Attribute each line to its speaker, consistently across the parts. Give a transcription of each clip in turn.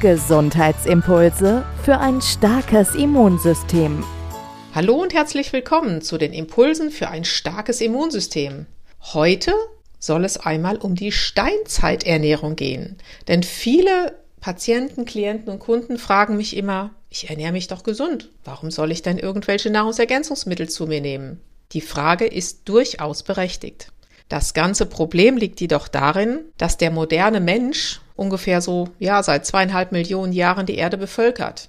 Speaker 1: Gesundheitsimpulse für ein starkes Immunsystem.
Speaker 2: Hallo und herzlich willkommen zu den Impulsen für ein starkes Immunsystem. Heute soll es einmal um die Steinzeiternährung gehen. Denn viele Patienten, Klienten und Kunden fragen mich immer, ich ernähre mich doch gesund. Warum soll ich denn irgendwelche Nahrungsergänzungsmittel zu mir nehmen? Die Frage ist durchaus berechtigt. Das ganze Problem liegt jedoch darin, dass der moderne Mensch ungefähr so, ja, seit zweieinhalb Millionen Jahren die Erde bevölkert.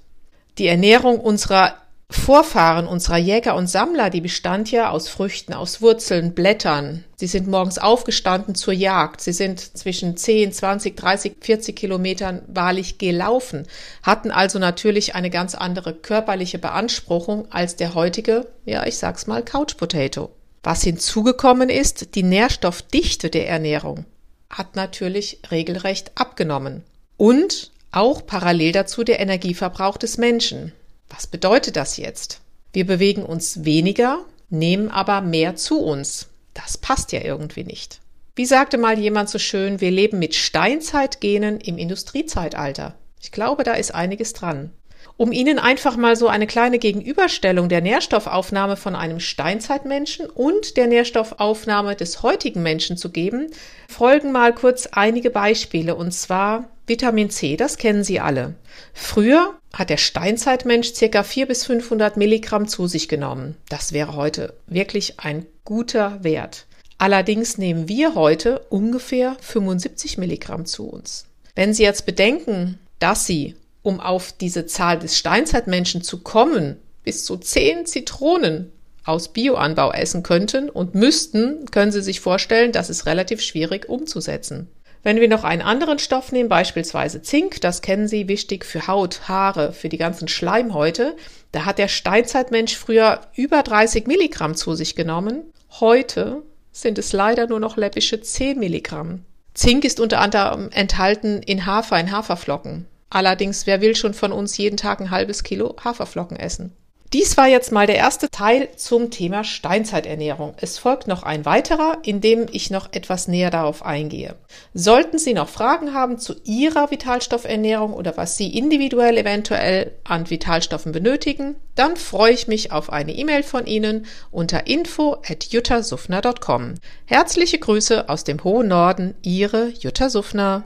Speaker 2: Die Ernährung unserer Vorfahren unserer Jäger und Sammler, die bestand ja aus Früchten, aus Wurzeln, Blättern. Sie sind morgens aufgestanden zur Jagd. Sie sind zwischen 10, 20, 30, 40 Kilometern wahrlich gelaufen, hatten also natürlich eine ganz andere körperliche Beanspruchung als der heutige, ja, ich sag's mal, Couch Potato. Was hinzugekommen ist, die Nährstoffdichte der Ernährung hat natürlich regelrecht abgenommen. Und auch parallel dazu der Energieverbrauch des Menschen. Was bedeutet das jetzt? Wir bewegen uns weniger, nehmen aber mehr zu uns. Das passt ja irgendwie nicht. Wie sagte mal jemand so schön, wir leben mit Steinzeitgenen im Industriezeitalter. Ich glaube, da ist einiges dran. Um Ihnen einfach mal so eine kleine Gegenüberstellung der Nährstoffaufnahme von einem Steinzeitmenschen und der Nährstoffaufnahme des heutigen Menschen zu geben, folgen mal kurz einige Beispiele und zwar Vitamin C, das kennen Sie alle. Früher hat der Steinzeitmensch circa 400 bis 500 Milligramm zu sich genommen. Das wäre heute wirklich ein guter Wert. Allerdings nehmen wir heute ungefähr 75 Milligramm zu uns. Wenn Sie jetzt bedenken, dass Sie um auf diese Zahl des Steinzeitmenschen zu kommen, bis zu zehn Zitronen aus Bioanbau essen könnten und müssten, können Sie sich vorstellen, das ist relativ schwierig umzusetzen. Wenn wir noch einen anderen Stoff nehmen, beispielsweise Zink, das kennen Sie, wichtig für Haut, Haare, für die ganzen Schleimhäute, da hat der Steinzeitmensch früher über 30 Milligramm zu sich genommen. Heute sind es leider nur noch läppische 10 Milligramm. Zink ist unter anderem enthalten in Hafer, in Haferflocken. Allerdings, wer will schon von uns jeden Tag ein halbes Kilo Haferflocken essen? Dies war jetzt mal der erste Teil zum Thema Steinzeiternährung. Es folgt noch ein weiterer, in dem ich noch etwas näher darauf eingehe. Sollten Sie noch Fragen haben zu Ihrer Vitalstoffernährung oder was Sie individuell eventuell an Vitalstoffen benötigen, dann freue ich mich auf eine E-Mail von Ihnen unter info at juttasufner.com. Herzliche Grüße aus dem hohen Norden, Ihre Jutta Suffner.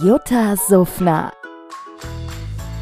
Speaker 1: Jutta Suffner